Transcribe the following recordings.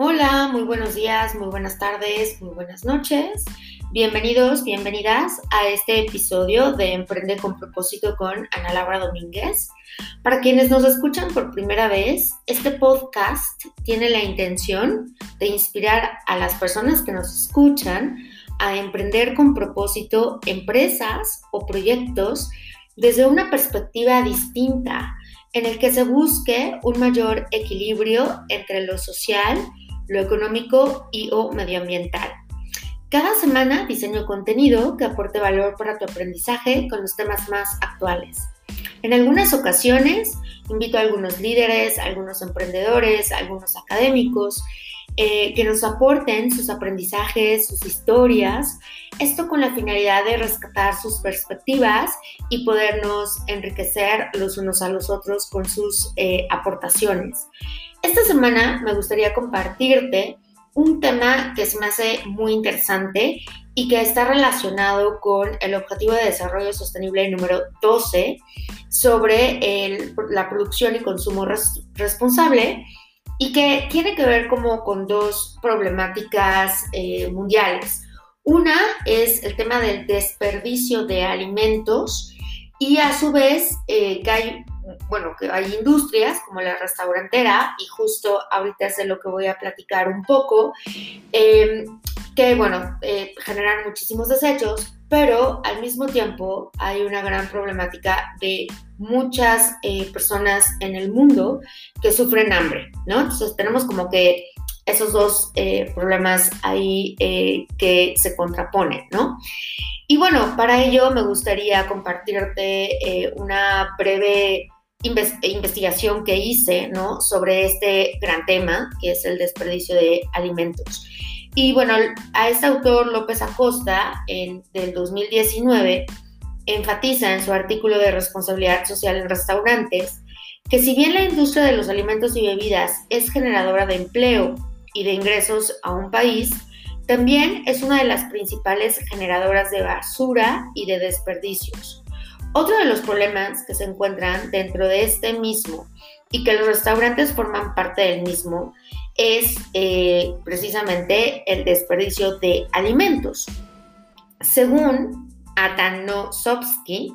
Hola, muy buenos días, muy buenas tardes, muy buenas noches. Bienvenidos, bienvenidas a este episodio de Emprende con propósito con Ana Laura Domínguez. Para quienes nos escuchan por primera vez, este podcast tiene la intención de inspirar a las personas que nos escuchan a emprender con propósito empresas o proyectos desde una perspectiva distinta, en el que se busque un mayor equilibrio entre lo social lo económico y o medioambiental. Cada semana diseño contenido que aporte valor para tu aprendizaje con los temas más actuales. En algunas ocasiones invito a algunos líderes, algunos emprendedores, algunos académicos eh, que nos aporten sus aprendizajes, sus historias, esto con la finalidad de rescatar sus perspectivas y podernos enriquecer los unos a los otros con sus eh, aportaciones. Esta semana me gustaría compartirte un tema que se me hace muy interesante y que está relacionado con el Objetivo de Desarrollo Sostenible número 12 sobre la producción y consumo responsable y que tiene que ver como con dos problemáticas eh, mundiales. Una es el tema del desperdicio de alimentos y a su vez eh, que hay bueno, que hay industrias como la restaurantera, y justo ahorita es de lo que voy a platicar un poco, em, que, bueno, eh, generan muchísimos desechos, pero al mismo tiempo hay una gran problemática de muchas eh, personas en el mundo que sufren hambre, ¿no? Entonces tenemos como que esos dos eh, problemas ahí que se contraponen, ¿no? Y bueno, para ello me gustaría compartirte una breve investigación que hice ¿no? sobre este gran tema, que es el desperdicio de alimentos. Y bueno, a este autor López Acosta, en, del 2019, enfatiza en su artículo de responsabilidad social en restaurantes que si bien la industria de los alimentos y bebidas es generadora de empleo y de ingresos a un país, también es una de las principales generadoras de basura y de desperdicios. Otro de los problemas que se encuentran dentro de este mismo y que los restaurantes forman parte del mismo es eh, precisamente el desperdicio de alimentos. Según Atanosovsky,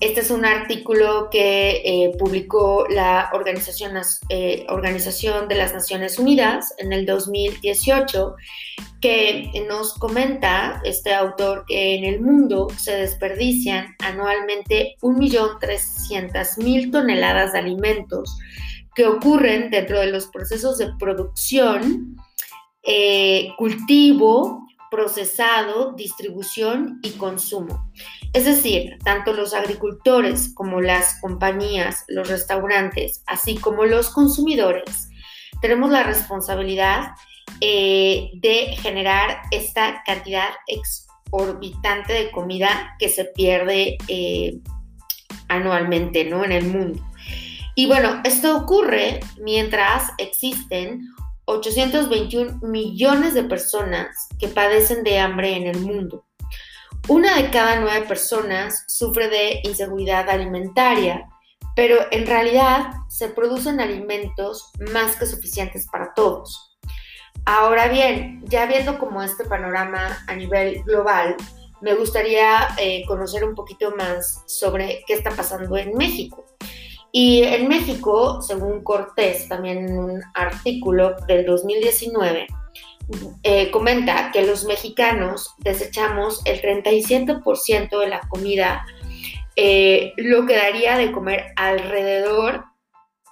este es un artículo que eh, publicó la Organización, eh, Organización de las Naciones Unidas en el 2018, que nos comenta este autor que en el mundo se desperdician anualmente 1.300.000 toneladas de alimentos que ocurren dentro de los procesos de producción, eh, cultivo, procesado, distribución y consumo. Es decir, tanto los agricultores como las compañías, los restaurantes, así como los consumidores, tenemos la responsabilidad eh, de generar esta cantidad exorbitante de comida que se pierde eh, anualmente ¿no? en el mundo. Y bueno, esto ocurre mientras existen 821 millones de personas que padecen de hambre en el mundo. Una de cada nueve personas sufre de inseguridad alimentaria, pero en realidad se producen alimentos más que suficientes para todos. Ahora bien, ya viendo como este panorama a nivel global, me gustaría eh, conocer un poquito más sobre qué está pasando en México. Y en México, según Cortés, también en un artículo del 2019, eh, comenta que los mexicanos desechamos el 37% de la comida, eh, lo que daría de comer alrededor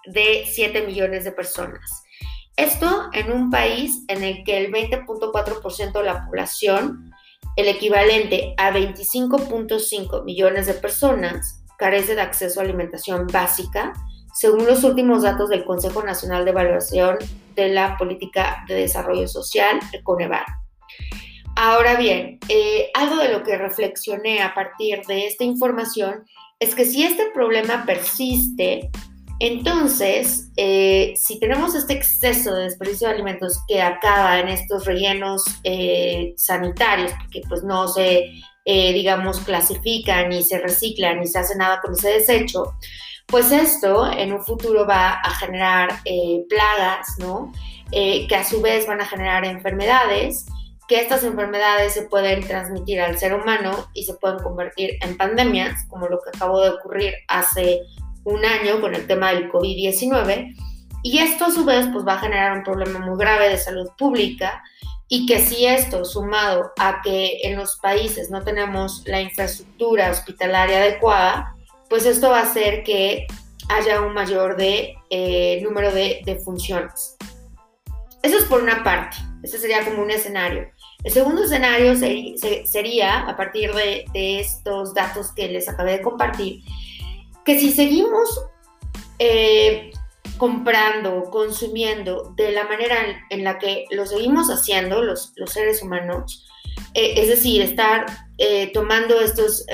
de 7 millones de personas. Esto en un país en el que el 20.4% de la población, el equivalente a 25.5 millones de personas, carece de acceso a alimentación básica, según los últimos datos del Consejo Nacional de Evaluación de la Política de Desarrollo Social, el CONEVAR. Ahora bien, eh, algo de lo que reflexioné a partir de esta información es que si este problema persiste, entonces, eh, si tenemos este exceso de desperdicio de alimentos que acaba en estos rellenos eh, sanitarios, porque pues no se eh, digamos, clasifican ni se reciclan ni se hace nada con ese desecho, pues esto en un futuro va a generar eh, plagas, ¿no? eh, que a su vez van a generar enfermedades, que estas enfermedades se pueden transmitir al ser humano y se pueden convertir en pandemias, como lo que acabó de ocurrir hace un año con el tema del COVID-19. Y esto a su vez pues va a generar un problema muy grave de salud pública y que si esto sumado a que en los países no tenemos la infraestructura hospitalaria adecuada, pues esto va a hacer que haya un mayor de, eh, número de, de funciones. Eso es por una parte, ese sería como un escenario. El segundo escenario sería, a partir de, estos datos que les acabé de compartir, que si seguimos eh, comprando, consumiendo de la manera en, la que lo seguimos haciendo los, los seres humanos, eh, es decir, estar eh, tomando estos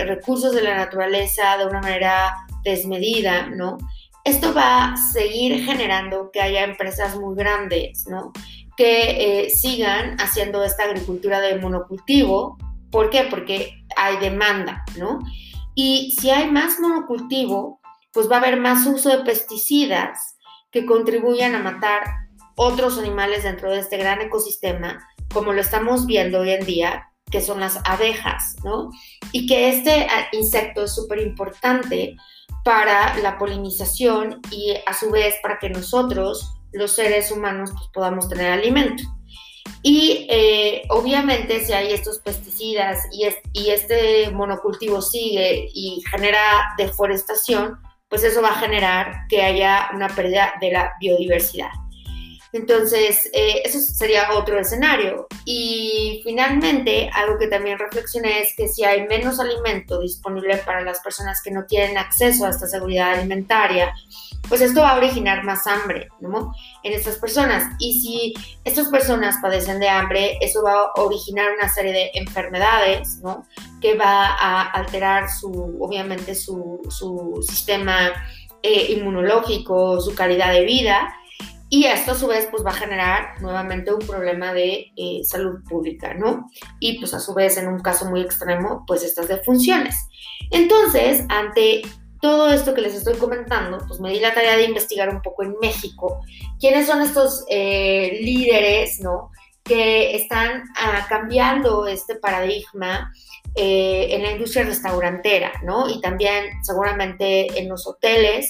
recursos de la naturaleza de una manera desmedida, ¿no? Esto va a seguir generando que haya empresas muy grandes, ¿no? que eh, sigan haciendo esta agricultura de monocultivo. ¿Por qué? Porque hay demanda, ¿no? Y si hay más monocultivo, pues va a haber más uso de pesticidas que contribuyan a matar otros animales dentro de este gran ecosistema, como lo estamos viendo hoy en día, que son las abejas, ¿no? Y que este ah, insecto es súper importante para la polinización y a su vez para que nosotros los seres humanos pues, podamos tener alimento. Y eh, obviamente si hay estos pesticidas y, y este monocultivo sigue y genera deforestación, pues eso va a generar que haya una pérdida de la biodiversidad. Entonces, eh, eso sería otro escenario. Y finalmente, algo que también reflexioné es que si hay menos alimento disponible para las personas que no tienen acceso a esta seguridad alimentaria, pues esto va a originar más hambre, ¿no? En estas personas. Y si estas personas padecen de hambre, eso va a originar una serie de enfermedades, ¿no? Que va a alterar su, obviamente, su, sistema eh, inmunológico, su calidad de vida. Y esto a su vez pues va a generar nuevamente un problema de eh, salud pública, ¿no? Y pues a su vez en un caso muy extremo pues estas defunciones. Entonces, ante todo esto que les estoy comentando, pues me di la tarea de investigar un poco en México quiénes son estos eh, líderes, ¿no? Que están ah, cambiando este paradigma eh, en la industria restaurantera, ¿no? Y también seguramente en los hoteles.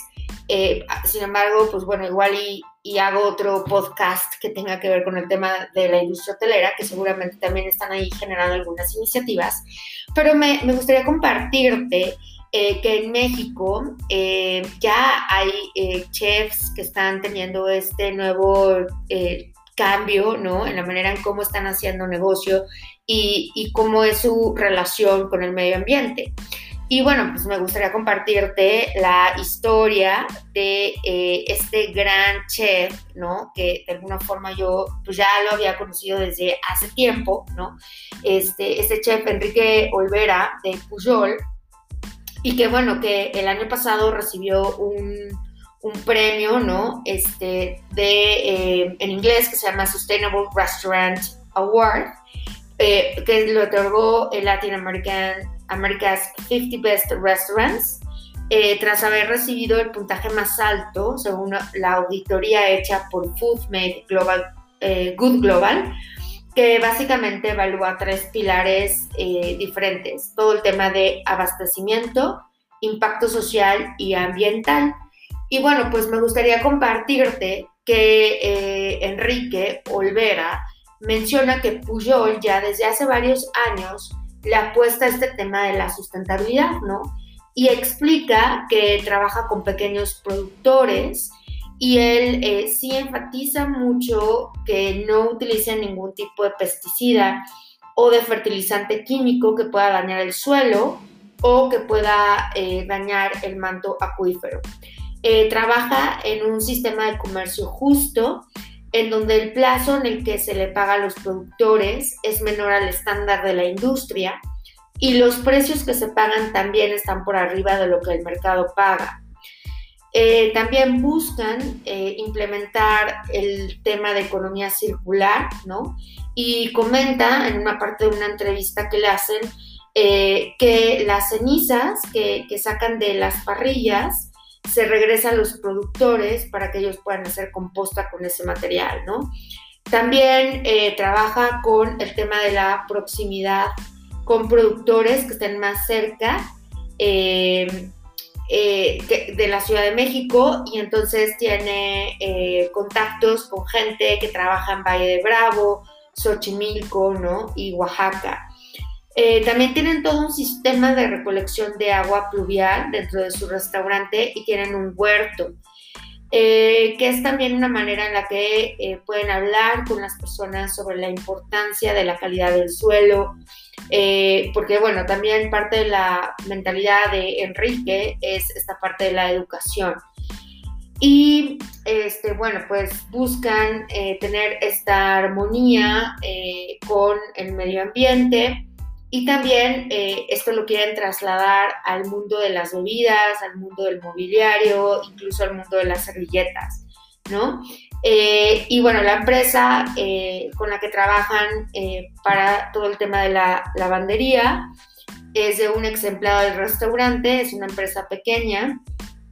Sin embargo, pues bueno, igual y, hago otro podcast que tenga que ver con el tema de la industria hotelera, que seguramente también están ahí generando algunas iniciativas. Pero me, me gustaría compartirte eh, que en México eh, ya hay eh, chefs que están teniendo este nuevo cambio, ¿no? En la manera en cómo están haciendo negocio y, y, cómo es su relación con el medio ambiente. Y bueno, pues me gustaría compartirte la historia de este gran chef, ¿no? Que de alguna forma yo pues ya lo había conocido desde hace tiempo, ¿no? Este, este chef Enrique Olvera de Pujol, y que bueno, que el año pasado recibió un, un premio, ¿no? Este, de, eh, en inglés que se llama Sustainable Restaurant Award, eh, que lo otorgó el Latin American, America's 50 Best Restaurants, eh, tras haber recibido el puntaje más alto, según la auditoría hecha por FoodMate Global, Good Global, que básicamente evalúa tres pilares eh, diferentes. Todo el tema de abastecimiento, impacto social y ambiental. Y bueno, pues me gustaría compartirte que eh, Enrique Olvera menciona que Puyol ya desde hace varios años le apuesta a este tema de la sustentabilidad, ¿no? Y explica que trabaja con pequeños productores y él eh, sí enfatiza mucho que no utilicen ningún tipo de pesticida o de fertilizante químico que pueda dañar el suelo o que pueda eh, dañar el manto acuífero. Eh, trabaja en un sistema de comercio justo en donde el plazo en el que se le paga a los productores es menor al estándar de la industria y los precios que se pagan también están por arriba de lo que el mercado paga. Eh, también buscan eh, implementar el tema de economía circular, ¿no? Y comenta en una parte de una entrevista que le hacen eh, que las cenizas que, sacan de las parrillas se regresa a los productores para que ellos puedan hacer composta con ese material, ¿no? También eh, trabaja con el tema de la proximidad con productores que estén más cerca eh, eh, de la Ciudad de México y entonces tiene contactos con gente que trabaja en Valle de Bravo, Xochimilco ¿no? y Oaxaca. También tienen todo un sistema de recolección de agua pluvial dentro de su restaurante y tienen un huerto. Eh, que es también una manera en la que eh, pueden hablar con las personas sobre la importancia de la calidad del suelo, eh, porque bueno, también parte de la mentalidad de Enrique es esta parte de la educación. Y este, bueno, pues buscan tener esta armonía con el medio ambiente, y también eh, esto lo quieren trasladar al mundo de las bebidas, al mundo del mobiliario, incluso al mundo de las servilletas, ¿no? Eh, y bueno, la empresa eh, con la que trabajan para todo el tema de la lavandería es de un ex empleado del restaurante, es una empresa pequeña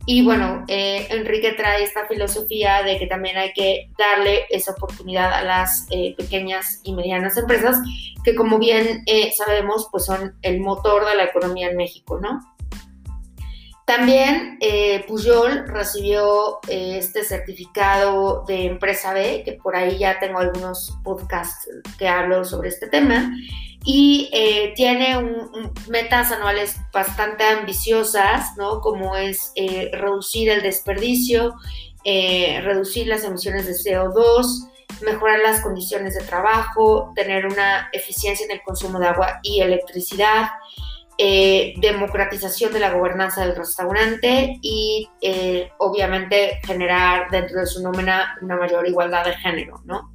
y bueno, eh, Enrique trae esta filosofía de que también hay que darle esa oportunidad a las eh, pequeñas y medianas empresas, que como bien eh, sabemos, pues son el motor de la economía en México, ¿no? También Puyol recibió este certificado de empresa B, que por ahí ya tengo algunos podcasts que hablo sobre este tema y eh, tiene metas anuales bastante ambiciosas, ¿no? Como es eh, reducir el desperdicio, eh, reducir las emisiones de CO2, mejorar las condiciones de trabajo, tener una eficiencia en el consumo de agua y electricidad, democratización de la gobernanza del restaurante y obviamente generar dentro de su nómina una mayor igualdad de género, ¿no?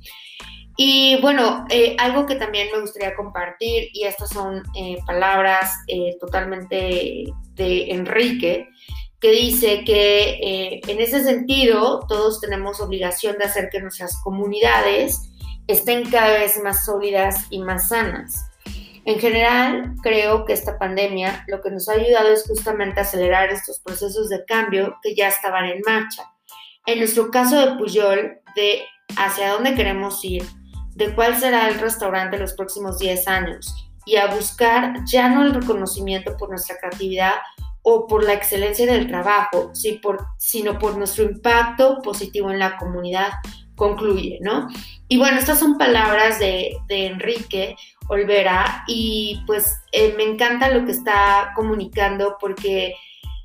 Y bueno, eh, algo que también me gustaría compartir, y estas son eh, palabras eh, totalmente de Enrique, que dice que en ese sentido todos tenemos obligación de hacer que nuestras comunidades estén cada vez más sólidas y más sanas. En general, creo que esta pandemia lo que nos ha ayudado es justamente acelerar estos procesos de cambio que ya estaban en marcha. En nuestro caso de Puyol, de hacia dónde queremos ir, de cuál será el restaurante los próximos 10 años y a buscar ya no el reconocimiento por nuestra creatividad o por la excelencia del trabajo, sino por nuestro impacto positivo en la comunidad, concluye, ¿no? Y bueno, estas son palabras de, Enrique Olvera y pues eh, me encanta lo que está comunicando porque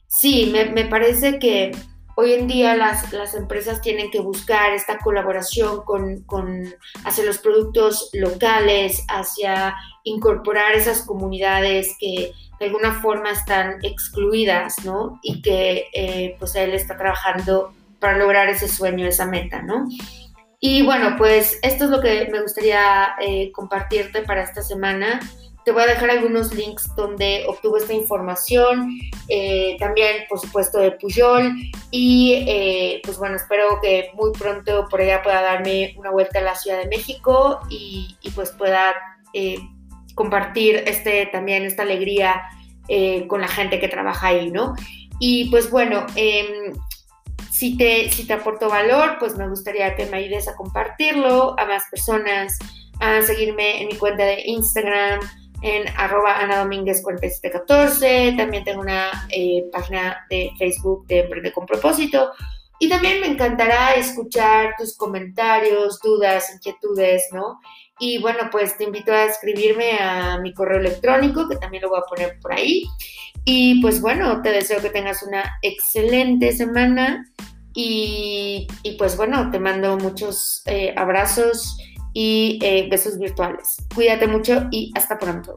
sí, me parece que Hoy en día las, las, empresas tienen que buscar esta colaboración con, con, hacia los productos locales, hacia incorporar esas comunidades que de alguna forma están excluidas, ¿no? Y que eh, pues él está trabajando para lograr ese sueño, esa meta, ¿no? Y bueno, pues esto es lo que me gustaría eh, compartirte para esta semana. Te voy a dejar algunos links donde obtuvo esta información, eh, también por supuesto de Puyol y eh, pues bueno, espero que muy pronto por allá pueda darme una vuelta a la Ciudad de México y, pues pueda compartir este, también esta alegría con la gente que trabaja ahí, ¿no? Y pues bueno, em, si te, si te aporto valor, pues me gustaría que me ayudes a compartirlo a más personas, a seguirme en mi cuenta de Instagram, en arroba Ana Domínguez 4714. También tengo una eh, página de Facebook de Emprende con Propósito. Y también me encantará escuchar tus comentarios, dudas, inquietudes, ¿no? Y bueno, pues te invito a escribirme a mi correo electrónico, que también lo voy a poner por ahí. Y pues bueno, te deseo que tengas una excelente semana. Y, pues bueno, te mando muchos eh, abrazos y eh, besos virtuales. Cuídate mucho y hasta pronto.